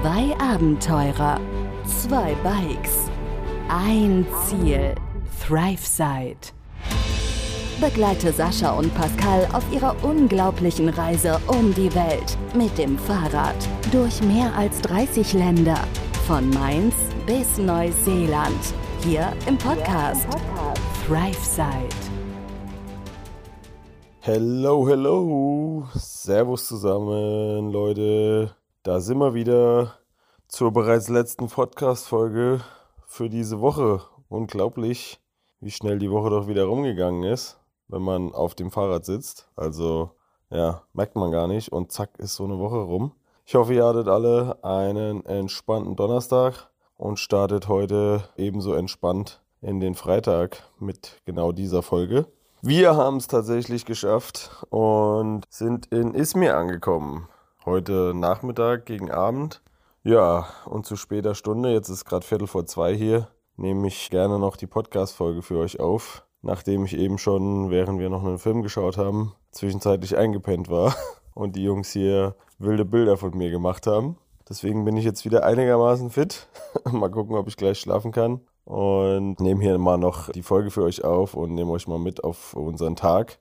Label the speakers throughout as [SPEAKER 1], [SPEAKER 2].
[SPEAKER 1] Zwei Abenteurer, zwei Bikes, ein Ziel, ThriveSide. Begleite Sascha und Pascal auf ihrer unglaublichen Reise um die Welt mit dem Fahrrad durch mehr als 30 Länder, von Mainz bis Neuseeland, hier im Podcast ThriveSide.
[SPEAKER 2] Hello, hello. Servus zusammen, Leute. Da sind wir wieder zur bereits letzten Podcast-Folge für diese Woche. Unglaublich, wie schnell die Woche doch wieder rumgegangen ist, wenn man auf dem Fahrrad sitzt. Also, ja, merkt man gar nicht. Und zack, ist so eine Woche rum. Ich hoffe, ihr hattet alle einen entspannten Donnerstag und startet heute ebenso entspannt in den Freitag mit genau dieser Folge. Wir haben es tatsächlich geschafft und sind in Izmir angekommen heute Nachmittag gegen Abend. Ja, und zu später Stunde, jetzt ist gerade Viertel vor zwei hier, nehme ich gerne noch die Podcast-Folge für euch auf, nachdem ich eben schon, während wir noch einen Film geschaut haben, zwischenzeitlich eingepennt war und die Jungs hier wilde Bilder von mir gemacht haben. Deswegen bin ich jetzt wieder einigermaßen fit. mal gucken, ob ich gleich schlafen kann. Und nehme hier mal noch die Folge für euch auf und nehme euch mal mit auf unseren Tag,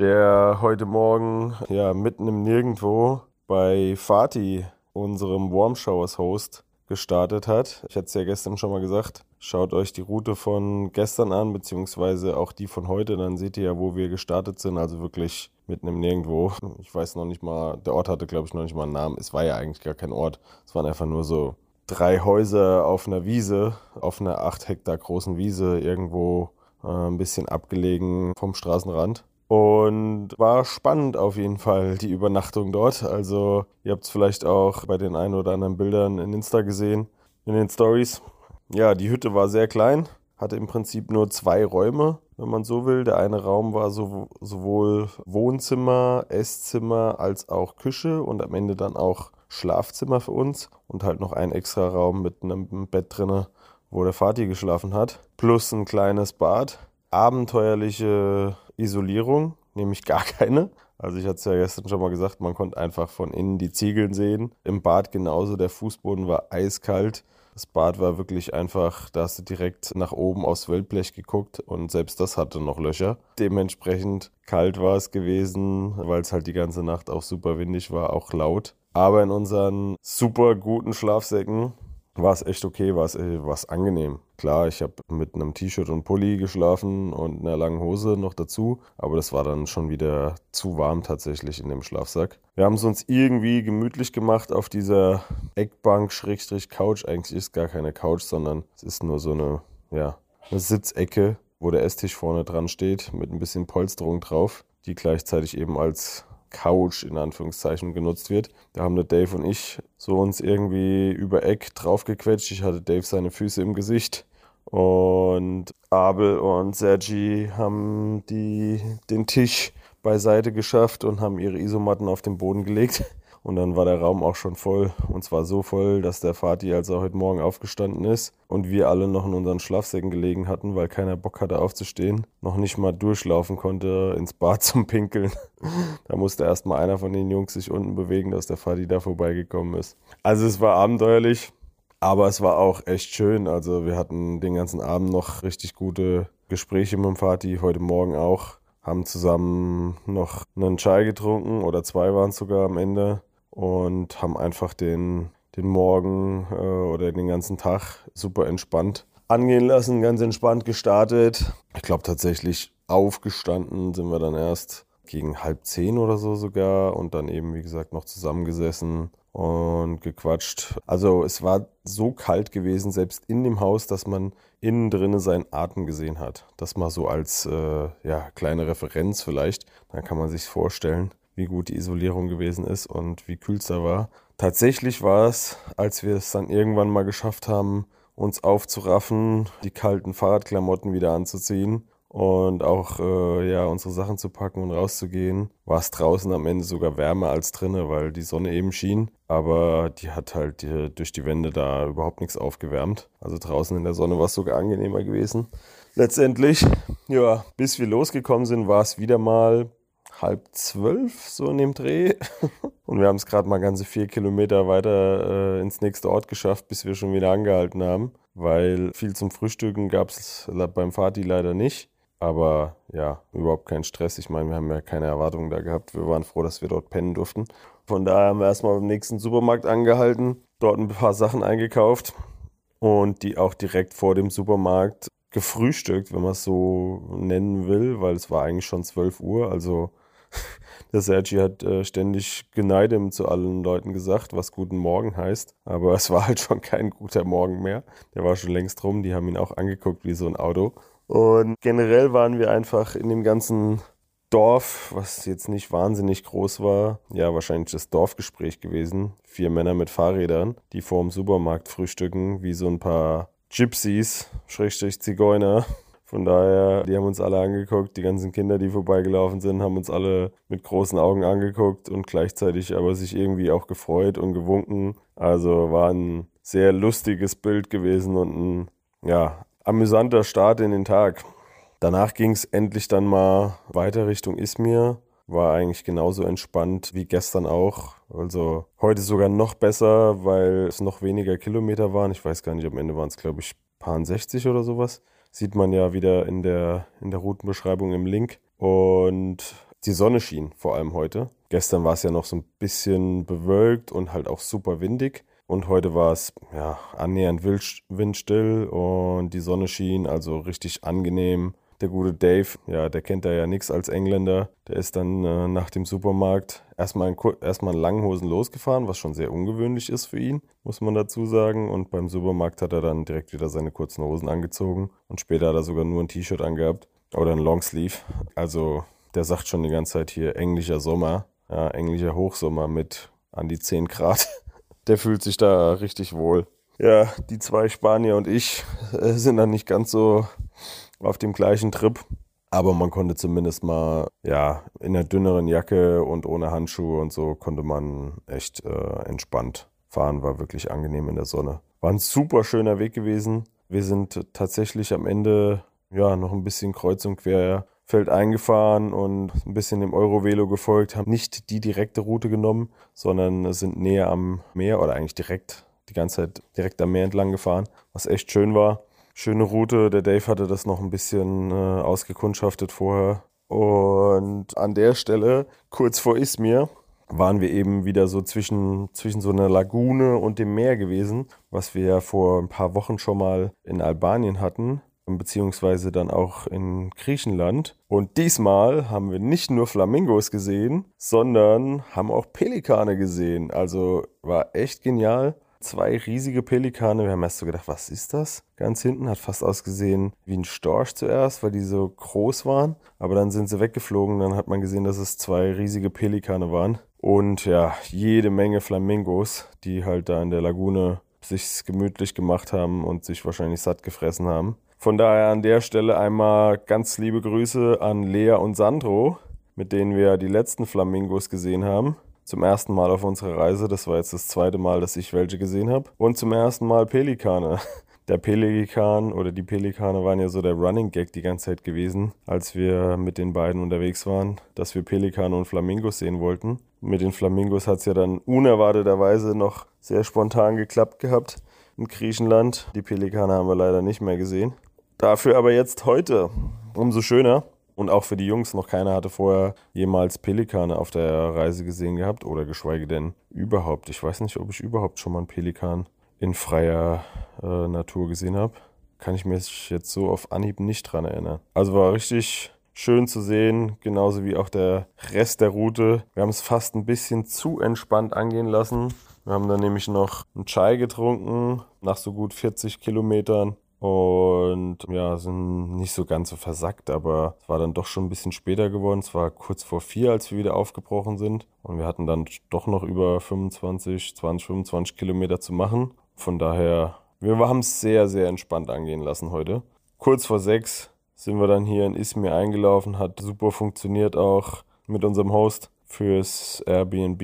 [SPEAKER 2] der heute Morgen ja mitten im Nirgendwo bei Fatih, unserem Warm Showers Host, gestartet hat. Ich hatte es ja gestern schon mal gesagt. Schaut euch die Route von gestern an, beziehungsweise auch die von heute. Dann seht ihr ja, wo wir gestartet sind. Also wirklich mitten im Nirgendwo. Ich weiß noch nicht mal, der Ort hatte, glaube ich, noch nicht mal einen Namen. Es war ja eigentlich gar kein Ort. Es waren einfach nur so drei Häuser auf einer Wiese, auf einer acht Hektar großen Wiese, irgendwo äh, ein bisschen abgelegen vom Straßenrand. Und war spannend auf jeden Fall, die Übernachtung dort. Also, ihr habt es vielleicht auch bei den ein oder anderen Bildern in Insta gesehen, in den Stories. Ja, die Hütte war sehr klein, hatte im Prinzip nur zwei Räume, wenn man so will. Der eine Raum war so, sowohl Wohnzimmer, Esszimmer als auch Küche und am Ende dann auch Schlafzimmer für uns und halt noch ein extra Raum mit einem Bett drinne, wo der Vati geschlafen hat. Plus ein kleines Bad. Abenteuerliche Isolierung, nämlich gar keine. Also ich hatte es ja gestern schon mal gesagt, man konnte einfach von innen die Ziegeln sehen. Im Bad genauso, der Fußboden war eiskalt. Das Bad war wirklich einfach, da hast du direkt nach oben aufs Wildblech geguckt und selbst das hatte noch Löcher. Dementsprechend kalt war es gewesen, weil es halt die ganze Nacht auch super windig war, auch laut. Aber in unseren super guten Schlafsäcken war es echt okay, war es äh, war's angenehm. Klar, ich habe mit einem T-Shirt und Pulli geschlafen und einer langen Hose noch dazu, aber das war dann schon wieder zu warm tatsächlich in dem Schlafsack. Wir haben es uns irgendwie gemütlich gemacht auf dieser Eckbank-Couch. Eigentlich ist gar keine Couch, sondern es ist nur so eine, ja, eine Sitzecke, wo der Esstisch vorne dran steht mit ein bisschen Polsterung drauf, die gleichzeitig eben als Couch in Anführungszeichen genutzt wird. Da haben der Dave und ich so uns irgendwie über Eck draufgequetscht. Ich hatte Dave seine Füße im Gesicht und Abel und Sergi haben die, den Tisch beiseite geschafft und haben ihre Isomatten auf den Boden gelegt. Und dann war der Raum auch schon voll. Und zwar so voll, dass der Vati, als er heute Morgen aufgestanden ist und wir alle noch in unseren Schlafsäcken gelegen hatten, weil keiner Bock hatte aufzustehen, noch nicht mal durchlaufen konnte ins Bad zum Pinkeln. da musste erst mal einer von den Jungs sich unten bewegen, dass der Vati da vorbeigekommen ist. Also es war abenteuerlich. Aber es war auch echt schön. Also wir hatten den ganzen Abend noch richtig gute Gespräche mit dem Vati, heute Morgen auch. Haben zusammen noch einen Chai getrunken oder zwei waren es sogar am Ende und haben einfach den, den Morgen äh, oder den ganzen Tag super entspannt angehen lassen, ganz entspannt gestartet. Ich glaube tatsächlich aufgestanden sind wir dann erst gegen halb zehn oder so sogar und dann eben, wie gesagt, noch zusammengesessen und gequatscht. Also es war so kalt gewesen, selbst in dem Haus, dass man innen drinnen seinen Atem gesehen hat. Das mal so als äh, ja, kleine Referenz vielleicht. Dann kann man sich vorstellen wie gut die Isolierung gewesen ist und wie kühl es da war. Tatsächlich war es, als wir es dann irgendwann mal geschafft haben, uns aufzuraffen, die kalten Fahrradklamotten wieder anzuziehen und auch äh, ja unsere Sachen zu packen und rauszugehen, war es draußen am Ende sogar wärmer als drinnen, weil die Sonne eben schien. Aber die hat halt die, durch die Wände da überhaupt nichts aufgewärmt. Also draußen in der Sonne war es sogar angenehmer gewesen. Letztendlich, ja, bis wir losgekommen sind, war es wieder mal halb zwölf, so in dem Dreh. Und wir haben es gerade mal ganze vier Kilometer weiter äh, ins nächste Ort geschafft, bis wir schon wieder angehalten haben. Weil viel zum Frühstücken gab es beim Vati leider nicht. Aber ja, überhaupt kein Stress. Ich meine, wir haben ja keine Erwartungen da gehabt. Wir waren froh, dass wir dort pennen durften. Von daher haben wir erstmal beim nächsten Supermarkt angehalten, dort ein paar Sachen eingekauft und die auch direkt vor dem Supermarkt gefrühstückt, wenn man es so nennen will, weil es war eigentlich schon 12 Uhr. Also der Sergi hat äh, ständig Geneidem zu allen Leuten gesagt, was guten Morgen heißt. Aber es war halt schon kein guter Morgen mehr. Der war schon längst rum. Die haben ihn auch angeguckt wie so ein Auto. Und generell waren wir einfach in dem ganzen Dorf, was jetzt nicht wahnsinnig groß war, ja, wahrscheinlich das Dorfgespräch gewesen. Vier Männer mit Fahrrädern, die vor dem Supermarkt frühstücken, wie so ein paar Gypsies, Schrägstrich Zigeuner. Von daher, die haben uns alle angeguckt, die ganzen Kinder, die vorbeigelaufen sind, haben uns alle mit großen Augen angeguckt und gleichzeitig aber sich irgendwie auch gefreut und gewunken. Also war ein sehr lustiges Bild gewesen und ein, ja, amüsanter Start in den Tag. Danach ging es endlich dann mal weiter Richtung Izmir. War eigentlich genauso entspannt wie gestern auch. Also heute sogar noch besser, weil es noch weniger Kilometer waren. Ich weiß gar nicht, am Ende waren es, glaube ich, paar 60 oder sowas. Sieht man ja wieder in der, in der Routenbeschreibung im Link. Und die Sonne schien vor allem heute. Gestern war es ja noch so ein bisschen bewölkt und halt auch super windig. Und heute war es ja annähernd windstill und die Sonne schien, also richtig angenehm. Der gute Dave, ja, der kennt da ja nichts als Engländer. Der ist dann äh, nach dem Supermarkt erstmal in, erstmal in langen Hosen losgefahren, was schon sehr ungewöhnlich ist für ihn, muss man dazu sagen. Und beim Supermarkt hat er dann direkt wieder seine kurzen Hosen angezogen. Und später hat er sogar nur ein T-Shirt angehabt oder ein Longsleeve. Also der sagt schon die ganze Zeit hier englischer Sommer, ja, englischer Hochsommer mit an die 10 Grad. der fühlt sich da richtig wohl. Ja, die zwei Spanier und ich äh, sind dann nicht ganz so auf dem gleichen Trip. Aber man konnte zumindest mal, ja, in einer dünneren Jacke und ohne Handschuhe und so konnte man echt äh, entspannt fahren. War wirklich angenehm in der Sonne. War ein super schöner Weg gewesen. Wir sind tatsächlich am Ende, ja, noch ein bisschen kreuz und quer Feld eingefahren und ein bisschen dem Eurovelo gefolgt, haben nicht die direkte Route genommen, sondern sind näher am Meer oder eigentlich direkt die ganze Zeit direkt am Meer entlang gefahren, was echt schön war. Schöne Route, der Dave hatte das noch ein bisschen äh, ausgekundschaftet vorher. Und an der Stelle, kurz vor Izmir, waren wir eben wieder so zwischen, zwischen so einer Lagune und dem Meer gewesen, was wir ja vor ein paar Wochen schon mal in Albanien hatten beziehungsweise dann auch in Griechenland. Und diesmal haben wir nicht nur Flamingos gesehen, sondern haben auch Pelikane gesehen. Also war echt genial. Zwei riesige Pelikane. Wir haben erst so gedacht, was ist das? Ganz hinten hat fast ausgesehen wie ein Storch zuerst, weil die so groß waren. Aber dann sind sie weggeflogen. Dann hat man gesehen, dass es zwei riesige Pelikane waren. Und ja, jede Menge Flamingos, die halt da in der Lagune sich gemütlich gemacht haben und sich wahrscheinlich satt gefressen haben. Von daher an der Stelle einmal ganz liebe Grüße an Lea und Sandro, mit denen wir die letzten Flamingos gesehen haben. Zum ersten Mal auf unserer Reise. Das war jetzt das zweite Mal, dass ich welche gesehen habe. Und zum ersten Mal Pelikane. Der Pelikan oder die Pelikane waren ja so der Running Gag die ganze Zeit gewesen, als wir mit den beiden unterwegs waren, dass wir Pelikane und Flamingos sehen wollten. Mit den Flamingos hat es ja dann unerwarteterweise noch sehr spontan geklappt gehabt in Griechenland. Die Pelikane haben wir leider nicht mehr gesehen. Dafür aber jetzt heute umso schöner. Und auch für die Jungs, noch keiner hatte vorher jemals Pelikane auf der Reise gesehen gehabt oder geschweige denn überhaupt. Ich weiß nicht, ob ich überhaupt schon mal einen Pelikan in freier äh, Natur gesehen habe. Kann ich mich jetzt so auf Anhieb nicht dran erinnern. Also war richtig schön zu sehen, genauso wie auch der Rest der Route. Wir haben es fast ein bisschen zu entspannt angehen lassen. Wir haben dann nämlich noch einen Chai getrunken nach so gut 40 Kilometern und ja, sind nicht so ganz so versackt, aber es war dann doch schon ein bisschen später geworden. Es war kurz vor vier, als wir wieder aufgebrochen sind. Und wir hatten dann doch noch über 25, 20, 25 Kilometer zu machen. Von daher, wir haben es sehr, sehr entspannt angehen lassen heute. Kurz vor sechs sind wir dann hier in Izmir eingelaufen, hat super funktioniert auch mit unserem Host fürs Airbnb.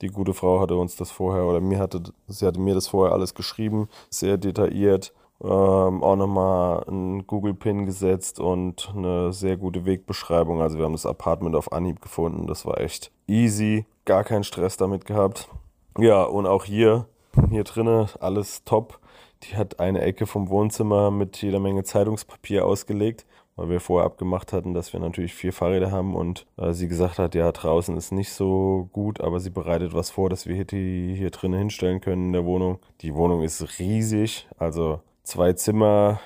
[SPEAKER 2] Die gute Frau hatte uns das vorher oder mir hatte, sie hatte mir das vorher alles geschrieben, sehr detailliert Ähm, auch nochmal einen Google-Pin gesetzt und eine sehr gute Wegbeschreibung. Also wir haben das Apartment auf Anhieb gefunden. Das war echt easy, gar keinen Stress damit gehabt. Ja, und auch hier, hier drinnen alles top. Die hat eine Ecke vom Wohnzimmer mit jeder Menge Zeitungspapier ausgelegt weil wir vorher abgemacht hatten, dass wir natürlich vier Fahrräder haben und äh, sie gesagt hat, ja, draußen ist nicht so gut, aber sie bereitet was vor, dass wir hier, die hier drinnen hinstellen können in der Wohnung. Die Wohnung ist riesig, also zwei Zimmer,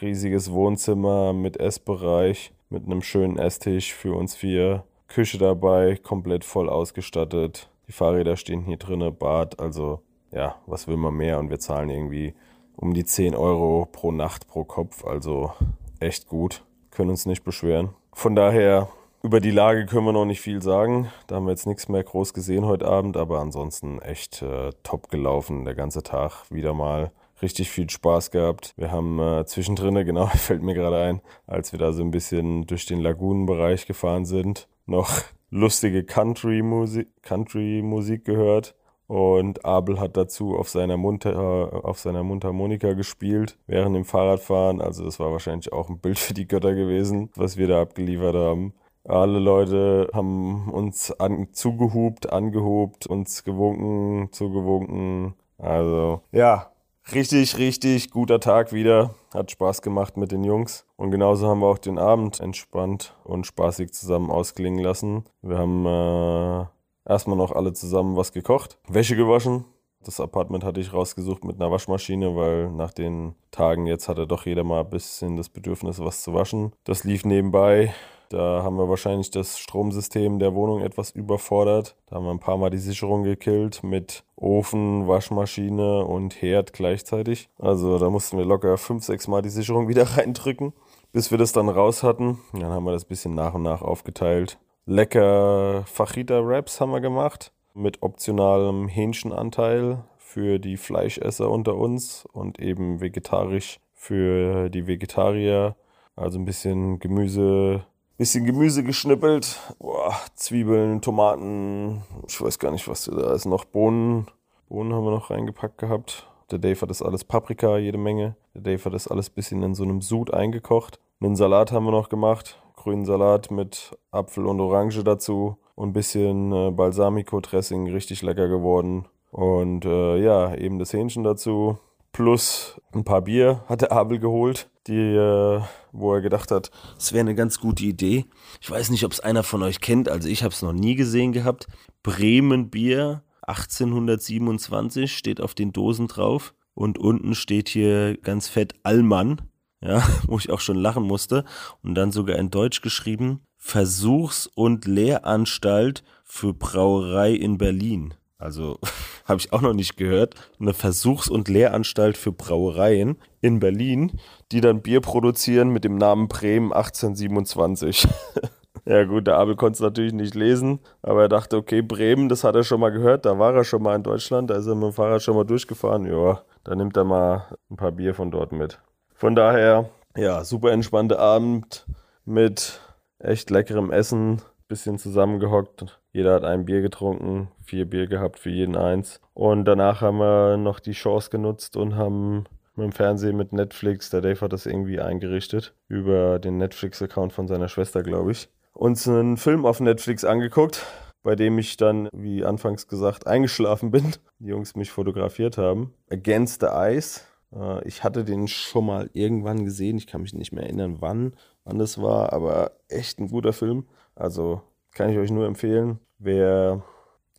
[SPEAKER 2] riesiges Wohnzimmer mit Essbereich, mit einem schönen Esstisch für uns vier, Küche dabei, komplett voll ausgestattet. Die Fahrräder stehen hier drinnen, Bad, also ja, was will man mehr? Und wir zahlen irgendwie um die 10 Euro pro Nacht pro Kopf, also echt gut können uns nicht beschweren. Von daher, über die Lage können wir noch nicht viel sagen. Da haben wir jetzt nichts mehr groß gesehen heute Abend, aber ansonsten echt äh, top gelaufen. Der ganze Tag wieder mal richtig viel Spaß gehabt. Wir haben äh, zwischendrin, genau, fällt mir gerade ein, als wir da so ein bisschen durch den Lagunenbereich gefahren sind, noch lustige Country-Musik Country gehört. Und Abel hat dazu auf seiner, Mundha auf seiner Mundharmonika gespielt während dem Fahrradfahren. Also das war wahrscheinlich auch ein Bild für die Götter gewesen, was wir da abgeliefert haben. Alle Leute haben uns an, zugehupt, angehobt, uns gewunken, zugewunken. Also ja, richtig, richtig guter Tag wieder. Hat Spaß gemacht mit den Jungs. Und genauso haben wir auch den Abend entspannt und spaßig zusammen ausklingen lassen. Wir haben äh, Erstmal noch alle zusammen was gekocht, Wäsche gewaschen. Das Apartment hatte ich rausgesucht mit einer Waschmaschine, weil nach den Tagen jetzt hatte doch jeder mal ein bisschen das Bedürfnis, was zu waschen. Das lief nebenbei. Da haben wir wahrscheinlich das Stromsystem der Wohnung etwas überfordert. Da haben wir ein paar Mal die Sicherung gekillt mit Ofen, Waschmaschine und Herd gleichzeitig. Also da mussten wir locker fünf, sechs Mal die Sicherung wieder reindrücken, bis wir das dann raus hatten. Dann haben wir das bisschen nach und nach aufgeteilt lecker Fajita-Wraps haben wir gemacht mit optionalem Hähnchenanteil für die Fleischesser unter uns und eben vegetarisch für die Vegetarier. Also ein bisschen Gemüse, bisschen Gemüse geschnippelt, Boah, Zwiebeln, Tomaten, ich weiß gar nicht, was da ist, noch Bohnen. Bohnen haben wir noch reingepackt gehabt. Der Dave hat das alles Paprika, jede Menge. Der Dave hat das alles bisschen in so einem Sud eingekocht. Einen Salat haben wir noch gemacht grünen Salat mit Apfel und Orange dazu und ein bisschen äh, Balsamico-Dressing, richtig lecker geworden. Und äh, ja, eben das Hähnchen dazu. Plus ein paar Bier hat der Abel geholt, die, äh, wo er gedacht hat, es wäre eine ganz gute Idee. Ich weiß nicht, ob es einer von euch kennt, also ich habe es noch nie gesehen gehabt. Bremen Bier 1827 steht auf den Dosen drauf und unten steht hier ganz fett Allmann ja, wo ich auch schon lachen musste. Und dann sogar in Deutsch geschrieben, Versuchs- und Lehranstalt für Brauerei in Berlin. Also habe ich auch noch nicht gehört. Eine Versuchs- und Lehranstalt für Brauereien in Berlin, die dann Bier produzieren mit dem Namen Bremen 1827. ja gut, der Abel konnte es natürlich nicht lesen, aber er dachte, okay, Bremen, das hat er schon mal gehört, da war er schon mal in Deutschland, da ist er mit dem Fahrrad schon mal durchgefahren. Ja, dann nimmt er mal ein paar Bier von dort mit. Von daher, ja, super entspannter Abend mit echt leckerem Essen, bisschen zusammengehockt. Jeder hat ein Bier getrunken, vier Bier gehabt für jeden eins. Und danach haben wir noch die Chance genutzt und haben mit dem Fernsehen mit Netflix, der Dave hat das irgendwie eingerichtet, über den Netflix-Account von seiner Schwester, glaube ich, uns einen Film auf Netflix angeguckt, bei dem ich dann, wie anfangs gesagt, eingeschlafen bin. Die Jungs mich fotografiert haben. Against the Ice äh, ich hatte den schon mal irgendwann gesehen. Ich kann mich nicht mehr erinnern, wann, wann das war, aber echt ein guter Film. Also kann ich euch nur empfehlen. Wer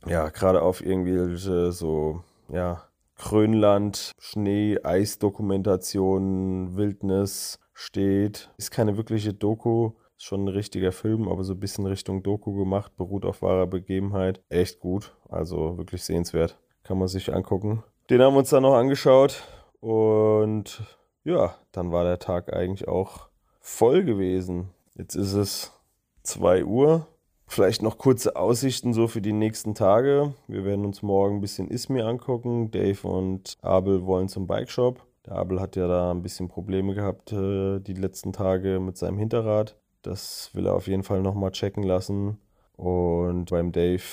[SPEAKER 2] ja gerade auf irgendwelche so, ja, Grönland, Schnee, Eisdokumentation, Wildnis steht, ist keine wirkliche Doku. Ist schon ein richtiger Film, aber so ein bisschen Richtung Doku gemacht, beruht auf wahrer Begebenheit. Echt gut, also wirklich sehenswert. Kann man sich angucken. Den haben wir uns dann noch angeschaut. Und ja, dann war der Tag eigentlich auch voll gewesen. Jetzt ist es 2 Uhr. Vielleicht noch kurze Aussichten so für die nächsten Tage. Wir werden uns morgen ein bisschen Ismir angucken. Dave und Abel wollen zum Bikeshop. Der Abel hat ja da ein bisschen Probleme gehabt äh, die letzten Tage mit seinem Hinterrad. Das will er auf jeden Fall nochmal checken lassen. Und beim Dave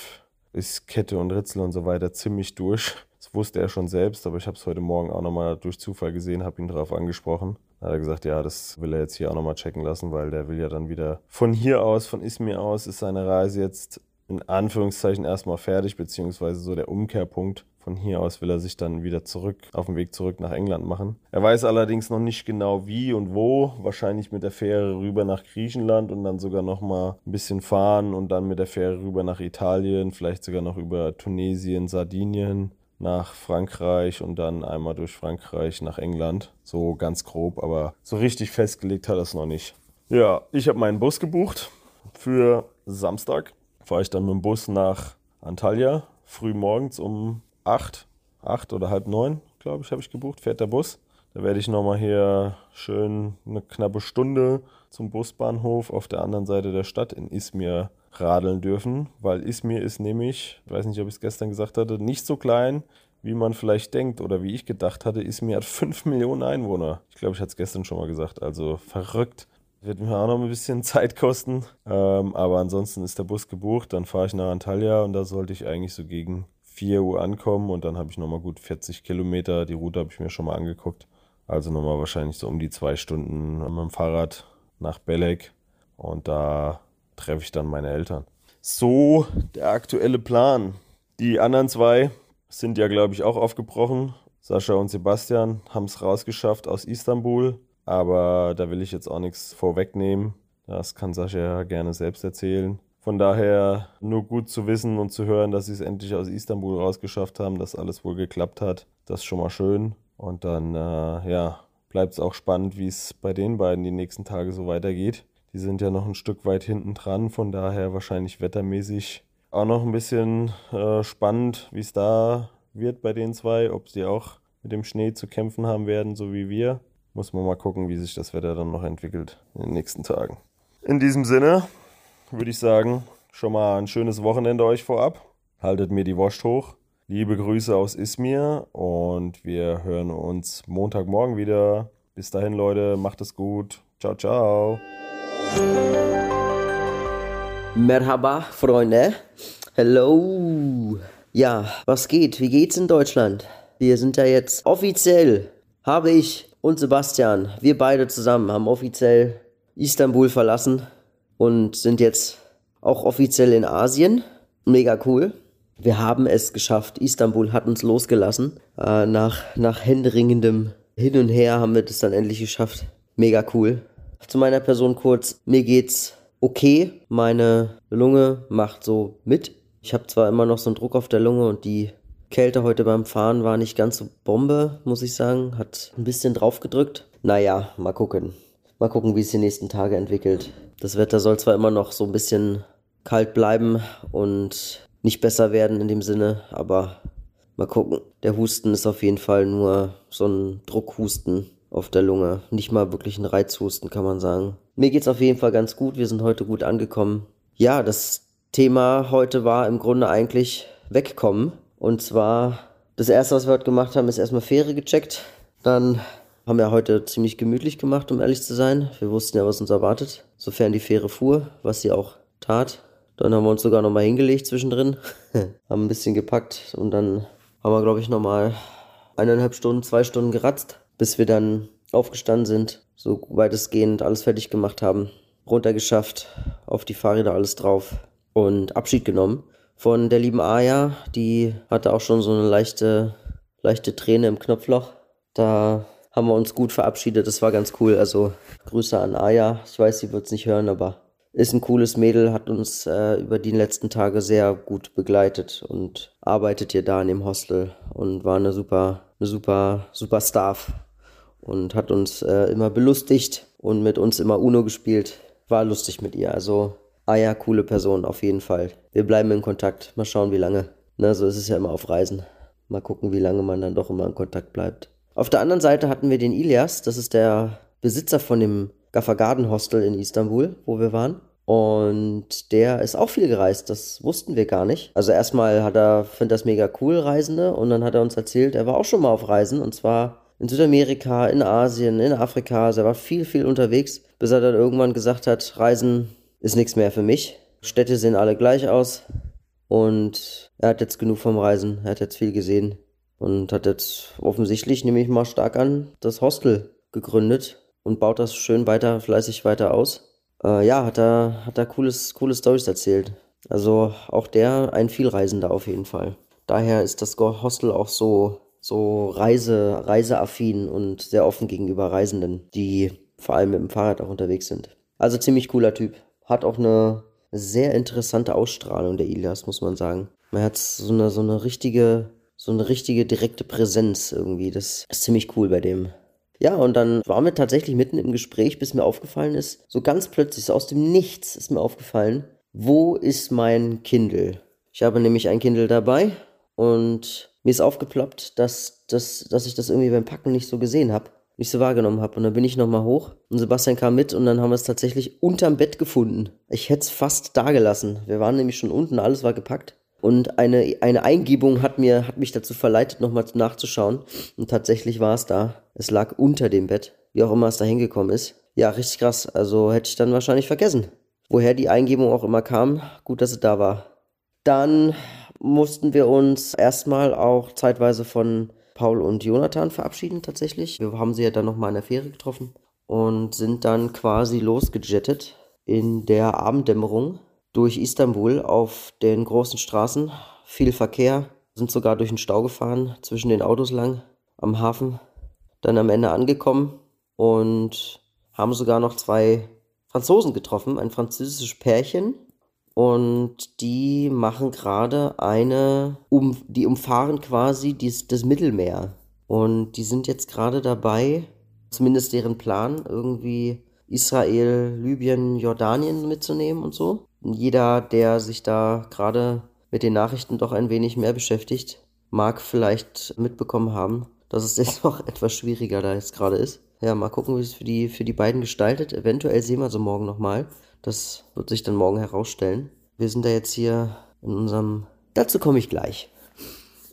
[SPEAKER 2] ist Kette und Ritzel und so weiter ziemlich durch wusste er schon selbst, aber ich habe es heute Morgen auch nochmal durch Zufall gesehen, habe ihn darauf angesprochen. Da hat er gesagt, ja, das will er jetzt hier auch nochmal checken lassen, weil der will ja dann wieder von hier aus, von Izmir aus, ist seine Reise jetzt in Anführungszeichen erstmal fertig, beziehungsweise so der Umkehrpunkt. Von hier aus will er sich dann wieder zurück, auf dem Weg zurück nach England machen. Er weiß allerdings noch nicht genau wie und wo. Wahrscheinlich mit der Fähre rüber nach Griechenland und dann sogar nochmal ein bisschen fahren und dann mit der Fähre rüber nach Italien, vielleicht sogar noch über Tunesien, Sardinien nach Frankreich und dann einmal durch Frankreich nach England. So ganz grob, aber so richtig festgelegt hat er es noch nicht. Ja, ich habe meinen Bus gebucht für Samstag fahre ich dann mit dem Bus nach Antalya, früh morgens um 8, 8 oder halb 9, glaube ich, habe ich gebucht, fährt der Bus. Da werde ich nochmal hier schön eine knappe Stunde zum Busbahnhof auf der anderen Seite der Stadt in Izmir radeln dürfen, weil Izmir ist nämlich, ich weiß nicht, ob ich es gestern gesagt hatte, nicht so klein, wie man vielleicht denkt oder wie ich gedacht hatte. Izmir hat 5 Millionen Einwohner. Ich glaube, ich hatte es gestern schon mal gesagt. Also verrückt. Wird mir auch noch ein bisschen Zeit kosten. Ähm, aber ansonsten ist der Bus gebucht. Dann fahre ich nach Antalya und da sollte ich eigentlich so gegen 4 Uhr ankommen. Und dann habe ich nochmal gut 40 Kilometer. Die Route habe ich mir schon mal angeguckt. Also nochmal wahrscheinlich so um die zwei Stunden mit dem Fahrrad nach Belek. Und da treffe ich dann meine Eltern. So der aktuelle Plan. Die anderen zwei sind ja, glaube ich, auch aufgebrochen. Sascha und Sebastian haben es rausgeschafft aus Istanbul. Aber da will ich jetzt auch nichts vorwegnehmen. Das kann Sascha ja gerne selbst erzählen. Von daher nur gut zu wissen und zu hören, dass sie es endlich aus Istanbul rausgeschafft haben, dass alles wohl geklappt hat. Das ist schon mal schön. Und dann, äh, ja, bleibt es auch spannend, wie es bei den beiden die nächsten Tage so weitergeht. Die sind ja noch ein Stück weit hinten dran, von daher wahrscheinlich wettermäßig auch noch ein bisschen äh, spannend, wie es da wird bei den zwei, ob sie auch mit dem Schnee zu kämpfen haben werden, so wie wir. Muss man mal gucken, wie sich das Wetter dann noch entwickelt in den nächsten Tagen. In diesem Sinne würde ich sagen, schon mal ein schönes Wochenende euch vorab. Haltet mir die Wurst hoch. Liebe Grüße aus Izmir und wir hören uns Montagmorgen wieder. Bis dahin, Leute, macht es gut. Ciao, ciao.
[SPEAKER 3] Merhaba, Freunde. Hello. Ja, was geht? Wie geht's in Deutschland? Wir sind ja jetzt offiziell, habe ich und Sebastian, wir beide zusammen haben offiziell Istanbul verlassen und sind jetzt auch offiziell in Asien. Mega cool. Wir haben es geschafft. Istanbul hat uns losgelassen. Äh, nach, nach händeringendem Hin und Her haben wir das dann endlich geschafft. Mega cool. Zu meiner Person kurz. Mir geht's okay. Meine Lunge macht so mit. Ich habe zwar immer noch so einen Druck auf der Lunge und die Kälte heute beim Fahren war nicht ganz so Bombe, muss ich sagen. Hat ein bisschen drauf gedrückt. Naja, mal gucken. Mal gucken, wie es die nächsten Tage entwickelt. Das Wetter soll zwar immer noch so ein bisschen kalt bleiben und nicht besser werden in dem Sinne, aber mal gucken. Der Husten ist auf jeden Fall nur so ein Druckhusten auf der Lunge. Nicht mal wirklich ein Reizhusten, kann man sagen. Mir geht's auf jeden Fall ganz gut. Wir sind heute gut angekommen. Ja, das Thema heute war im Grunde eigentlich wegkommen. Und zwar, das erste, was wir heute gemacht haben, ist erstmal Fähre gecheckt. Dann haben wir heute ziemlich gemütlich gemacht, um ehrlich zu sein. Wir wussten ja, was uns erwartet, sofern die Fähre fuhr, was sie auch tat. Dann haben wir uns sogar nochmal hingelegt zwischendrin, haben ein bisschen gepackt und dann haben wir, glaube ich, nochmal eineinhalb Stunden, zwei Stunden geratzt, bis wir dann aufgestanden sind, so weitestgehend alles fertig gemacht haben, runtergeschafft, auf die Fahrräder alles drauf und Abschied genommen von der lieben Aya. Die hatte auch schon so eine leichte, leichte Träne im Knopfloch. Da haben wir uns gut verabschiedet. Das war ganz cool. Also Grüße an Aya. Ich weiß, sie wird es nicht hören, aber ist ein cooles Mädel, hat uns äh, über die letzten Tage sehr gut begleitet und arbeitet hier da in dem Hostel und war eine super, eine super, super Staff und hat uns äh, immer belustigt und mit uns immer Uno gespielt. War lustig mit ihr. Also Ah ja, coole Person, auf jeden Fall. Wir bleiben in Kontakt. Mal schauen, wie lange. Na, so ist es ja immer auf Reisen. Mal gucken, wie lange man dann doch immer in Kontakt bleibt. Auf der anderen Seite hatten wir den Ilias, das ist der Besitzer von dem Gaffer Garden Hostel in Istanbul, wo wir waren. Und der ist auch viel gereist, das wussten wir gar nicht. Also erstmal hat er, findet das mega cool, Reisende, und dann hat er uns erzählt, er war auch schon mal auf Reisen, und zwar in Südamerika, in Asien, in Afrika. Also er war viel, viel unterwegs, bis er dann irgendwann gesagt hat, Reisen ist nichts mehr für mich. Städte sehen alle gleich aus und er hat jetzt genug vom Reisen, er hat jetzt viel gesehen. und hat jetzt offensichtlich, nehme ich mal stark an, das Hostel gegründet und baut das schön weiter, fleißig weiter aus. Äh, ja, hat er, hat er cooles, coole Stories erzählt. Also auch der ein Vielreisender auf jeden Fall. Daher ist das Hostel auch so, so Reise, reiseaffin und sehr offen gegenüber Reisenden, die vor allem mit dem Fahrrad auch unterwegs sind. Also ziemlich cooler Typ. Hat auch eine sehr interessante Ausstrahlung, der Ilias, muss man sagen. Man hat so eine, so eine richtige, so eine richtige direkte Präsenz irgendwie. Das ist ziemlich cool bei dem. Ja, und dann waren wir tatsächlich mitten im Gespräch, bis mir aufgefallen ist, so ganz plötzlich, so aus dem Nichts ist mir aufgefallen, wo ist mein Kindle? Ich habe nämlich ein Kindle dabei und mir ist aufgeploppt, dass, dass, dass ich das irgendwie beim Packen nicht so gesehen habe, nicht so wahrgenommen habe. Und dann bin ich nochmal hoch und Sebastian kam mit und dann haben wir es tatsächlich unterm Bett gefunden. Ich hätte es fast da gelassen. Wir waren nämlich schon unten, alles war gepackt. Und eine, eine Eingebung hat, mir, hat mich dazu verleitet, nochmal nachzuschauen. Und tatsächlich war es da. Es lag unter dem Bett, wie auch immer es da hingekommen ist. Ja, richtig krass. Also hätte ich dann wahrscheinlich vergessen. Woher die Eingebung auch immer kam, gut, dass es da war. Dann mussten wir uns erstmal auch zeitweise von Paul und Jonathan verabschieden tatsächlich. Wir haben sie ja dann nochmal in der Fähre getroffen und sind dann quasi losgejettet in der Abenddämmerung durch Istanbul auf den großen Straßen. Viel Verkehr, sind sogar durch den Stau gefahren, zwischen den Autos lang am Hafen. Dann am Ende angekommen und haben sogar noch zwei Franzosen getroffen, ein französisches Pärchen. Und die machen gerade eine, um, die umfahren quasi dies, das Mittelmeer. Und die sind jetzt gerade dabei, zumindest deren Plan, irgendwie Israel, Libyen, Jordanien mitzunehmen und so jeder, der sich da gerade mit den Nachrichten doch ein wenig mehr beschäftigt, mag vielleicht mitbekommen haben, dass es jetzt noch etwas schwieriger da jetzt gerade ist. Ja, mal gucken, wie es für die, für die beiden gestaltet. Eventuell sehen wir sie morgen nochmal. Das wird sich dann morgen herausstellen. Wir sind da jetzt hier in unserem... Dazu komme ich gleich.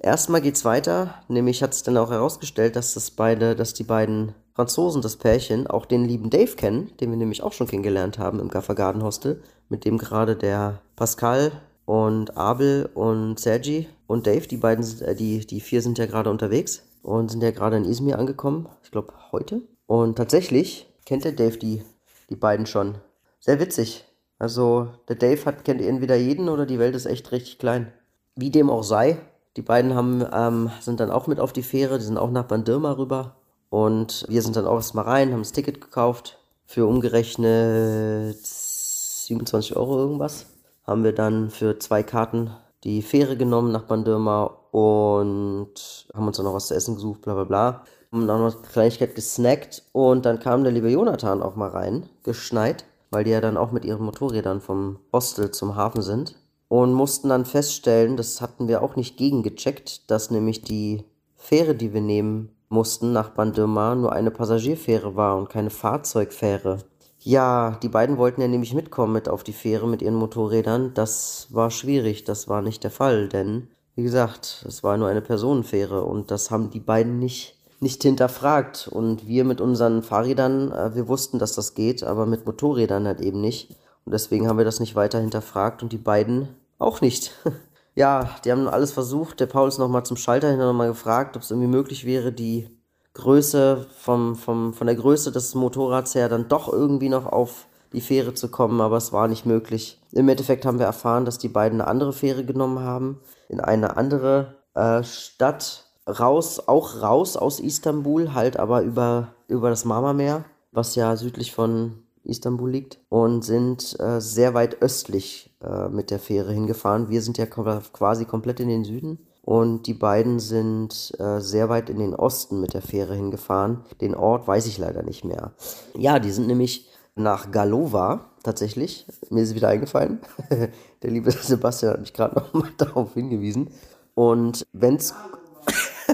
[SPEAKER 3] Erstmal geht's weiter, nämlich hat es dann auch herausgestellt, dass das beide, dass die beiden Franzosen, das Pärchen, auch den lieben Dave kennen, den wir nämlich auch schon kennengelernt haben im Gaffer Garden Hostel, mit dem gerade der Pascal und Abel und Sergi und Dave, die beiden, äh, die, die vier sind ja gerade unterwegs und sind ja gerade in Izmir angekommen, ich glaube heute. Und tatsächlich kennt der Dave die, die beiden schon. Sehr witzig. Also der Dave hat, kennt entweder jeden oder die Welt ist echt richtig klein. Wie dem auch sei, die beiden haben, ähm, sind dann auch mit auf die Fähre, die sind auch nach Bandirma rüber und wir sind dann auch erstmal rein, haben das Ticket gekauft. Für umgerechnet 27 Euro irgendwas. Haben wir dann für zwei Karten die Fähre genommen nach Bandirma und haben uns dann noch was zu essen gesucht, bla bla bla. Haben dann noch eine Kleinigkeit gesnackt und dann kam der liebe Jonathan auch mal rein, geschneit, weil die ja dann auch mit ihren Motorrädern vom Hostel zum Hafen sind. Und mussten dann feststellen, das hatten wir auch nicht gegengecheckt, dass nämlich die Fähre, die wir nehmen mussten nach Bandurma nur eine Passagierfähre war und keine Fahrzeugfähre. Ja, die beiden wollten ja nämlich mitkommen mit auf die Fähre mit ihren Motorrädern. Das war schwierig, das war nicht der Fall, denn wie gesagt, es war nur eine Personenfähre und das haben die beiden nicht nicht hinterfragt und wir mit unseren Fahrrädern, äh, wir wussten, dass das geht, aber mit Motorrädern halt eben nicht und deswegen haben wir das nicht weiter hinterfragt und die beiden auch nicht. ja, die haben alles versucht. Der Paul ist nochmal zum Schalter hinter nochmal gefragt, ob es irgendwie möglich wäre, die Größe vom, vom, von der Größe des Motorrads her dann doch irgendwie noch auf die Fähre zu kommen, aber es war nicht möglich. Im Endeffekt haben wir erfahren, dass die beiden eine andere Fähre genommen haben, in eine andere äh, Stadt, raus, auch raus aus Istanbul, halt aber über, über das Marmarmeer, was ja südlich von Istanbul liegt, und sind äh, sehr weit östlich äh, mit der Fähre hingefahren. Wir sind ja quasi komplett in den Süden und die beiden sind äh, sehr weit in den Osten mit der Fähre hingefahren. Den Ort weiß ich leider nicht mehr. Ja, die sind nämlich nach Galova tatsächlich. Mir ist wieder eingefallen. der liebe Sebastian hat mich gerade noch mal darauf hingewiesen. Und wenn's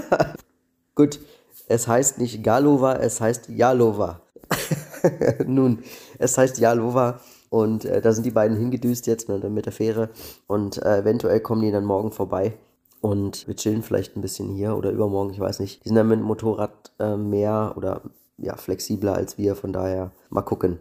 [SPEAKER 3] gut, es heißt nicht Galova, es heißt Jalova. Nun, es heißt Jalova und äh, da sind die beiden hingedüst jetzt mit, mit der Fähre. Und äh, eventuell kommen die dann morgen vorbei. Und wir chillen vielleicht ein bisschen hier oder übermorgen, ich weiß nicht. Die sind dann mit dem Motorrad äh, mehr oder ja, flexibler als wir, von daher mal gucken.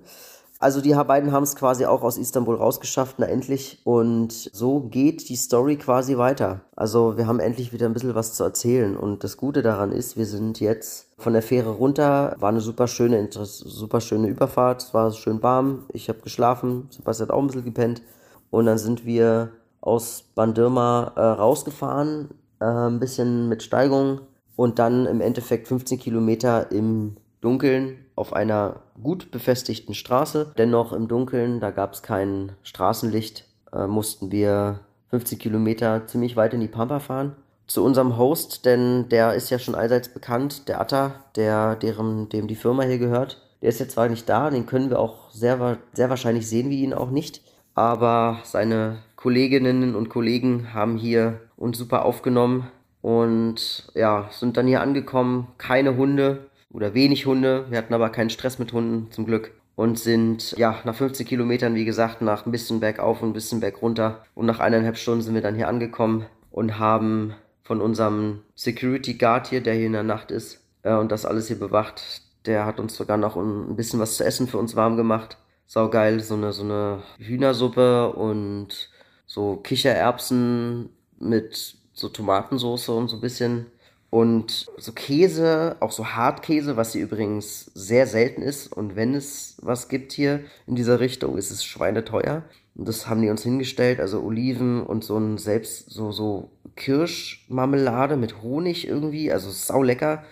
[SPEAKER 3] Also die beiden haben es quasi auch aus Istanbul rausgeschafft, na endlich. Und so geht die Story quasi weiter. Also wir haben endlich wieder ein bisschen was zu erzählen. Und das Gute daran ist, wir sind jetzt von der Fähre runter. War eine super schöne, super schöne Überfahrt. Es war schön warm. Ich habe geschlafen. Sebastian hat auch ein bisschen gepennt. Und dann sind wir aus Bandirma äh, rausgefahren. Äh, ein bisschen mit Steigung. Und dann im Endeffekt 15 Kilometer im Dunkeln auf einer gut befestigten Straße. Dennoch im Dunkeln, da gab es kein Straßenlicht, äh, mussten wir 50 Kilometer ziemlich weit in die Pampa fahren. Zu unserem Host, denn der ist ja schon allseits bekannt, der Atta, der, deren, dem die Firma hier gehört. Der ist jetzt zwar nicht da, den können wir auch sehr, sehr wahrscheinlich sehen wir ihn auch nicht. Aber seine Kolleginnen und Kollegen haben hier uns super aufgenommen und ja, sind dann hier angekommen. Keine Hunde, oder wenig Hunde. Wir hatten aber keinen Stress mit Hunden zum Glück und sind ja nach 15 Kilometern, wie gesagt, nach ein bisschen bergauf und ein bisschen bergunter und nach eineinhalb Stunden sind wir dann hier angekommen und haben von unserem Security Guard hier, der hier in der Nacht ist äh, und das alles hier bewacht, der hat uns sogar noch ein bisschen was zu essen für uns warm gemacht. Sau geil, so eine, so eine Hühnersuppe und so Kichererbsen mit so Tomatensauce und so ein bisschen und so Käse, auch so Hartkäse, was hier übrigens sehr selten ist. Und wenn es was gibt hier in dieser Richtung, ist es schweineteuer. Und das haben die uns hingestellt, also Oliven und so ein selbst, so, so Kirschmarmelade mit Honig irgendwie, also sau lecker.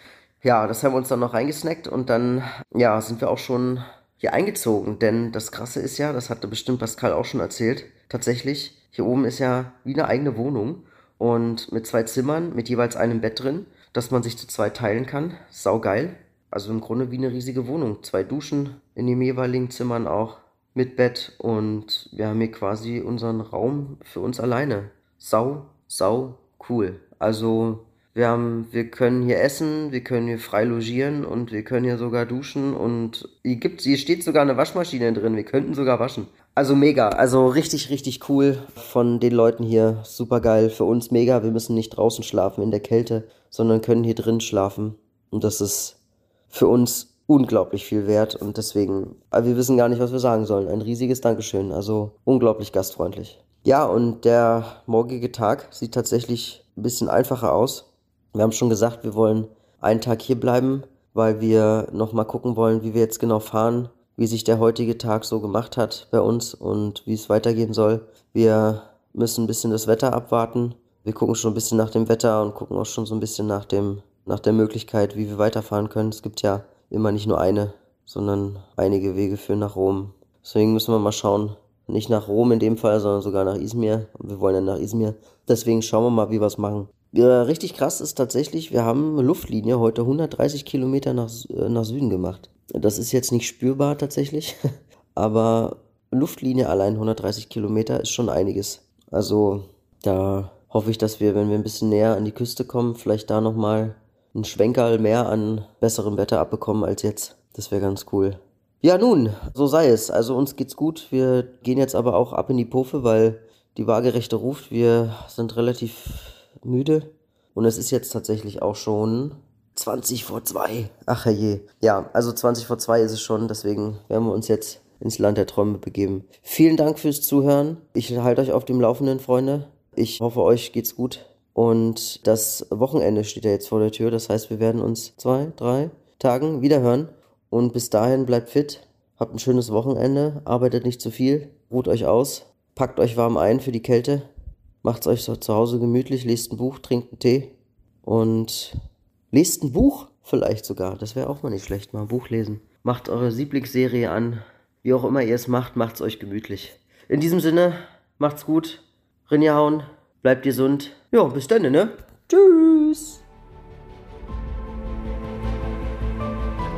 [SPEAKER 3] Ja, das haben wir uns dann noch reingesnackt und dann, ja, sind wir auch schon hier eingezogen. Denn das Krasse ist ja, das hatte bestimmt Pascal auch schon erzählt, tatsächlich, hier oben ist ja wie eine eigene Wohnung und mit zwei Zimmern, mit jeweils einem Bett drin, dass man sich zu zweit teilen kann. Sau geil. Also im Grunde wie eine riesige Wohnung. Zwei Duschen in den jeweiligen Zimmern auch mit Bett und wir haben hier quasi unseren Raum für uns alleine. Sau, sau cool. Also wir haben, wir können hier essen, wir können hier frei logieren und wir können hier sogar duschen und hier gibt, hier steht sogar eine Waschmaschine drin. Wir könnten sogar waschen. Also mega, also richtig, richtig cool von den Leuten hier. Super geil. Für uns mega. Wir müssen nicht draußen schlafen in der Kälte, sondern können hier drin schlafen. Und das ist für uns unglaublich viel wert. Und deswegen, wir wissen gar nicht, was wir sagen sollen. Ein riesiges Dankeschön. Also unglaublich gastfreundlich. Ja, und der morgige Tag sieht tatsächlich ein bisschen einfacher aus. Wir haben schon gesagt, wir wollen einen Tag hier bleiben, weil wir nochmal gucken wollen, wie wir jetzt genau fahren wie sich der heutige Tag so gemacht hat bei uns und wie es weitergehen soll. Wir müssen ein bisschen das Wetter abwarten. Wir gucken schon ein bisschen nach dem Wetter und gucken auch schon so ein bisschen nach dem, nach der Möglichkeit, wie wir weiterfahren können. Es gibt ja immer nicht nur eine, sondern einige Wege führen nach Rom. Deswegen müssen wir mal schauen. Nicht nach Rom in dem Fall, sondern sogar nach Izmir. Wir wollen ja nach Izmir. Deswegen schauen wir mal, wie wir es machen. Ja, richtig krass ist tatsächlich, wir haben Luftlinie heute 130 Kilometer nach, äh, nach Süden gemacht. Das ist jetzt nicht spürbar tatsächlich, aber Luftlinie allein 130 Kilometer ist schon einiges. Also da hoffe ich, dass wir, wenn wir ein bisschen näher an die Küste kommen, vielleicht da nochmal einen Schwenkerl mehr an besserem Wetter abbekommen als jetzt. Das wäre ganz cool. Ja, nun, so sei es. Also uns geht's gut. Wir gehen jetzt aber auch ab in die Pufe, weil die Waagerechte ruft. Wir sind relativ müde. Und es ist jetzt tatsächlich auch schon 20 vor 2. Ach je. Ja, also 20 vor 2 ist es schon, deswegen werden wir uns jetzt ins Land der Träume begeben. Vielen Dank fürs Zuhören. Ich halte euch auf dem Laufenden, Freunde. Ich hoffe, euch geht's gut. Und das Wochenende steht ja jetzt vor der Tür. Das heißt, wir werden uns zwei, drei Tagen wiederhören. Und bis dahin bleibt fit. Habt ein schönes Wochenende. Arbeitet nicht zu viel. Ruht euch aus. Packt euch warm ein für die Kälte. Macht's euch so zu Hause gemütlich. Lest ein Buch, trinkt einen Tee. Und Lest ein Buch vielleicht sogar. Das wäre auch mal nicht schlecht, mal ein Buch lesen. Macht eure Lieblingsserie an. Wie auch immer ihr es macht, macht's euch gemütlich. In diesem Sinne, macht's gut. Rinjahauen. Bleibt gesund. Ja, bis dann, ne? Tschüss.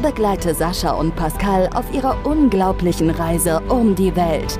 [SPEAKER 1] Begleite Sascha und Pascal auf ihrer unglaublichen Reise um die Welt.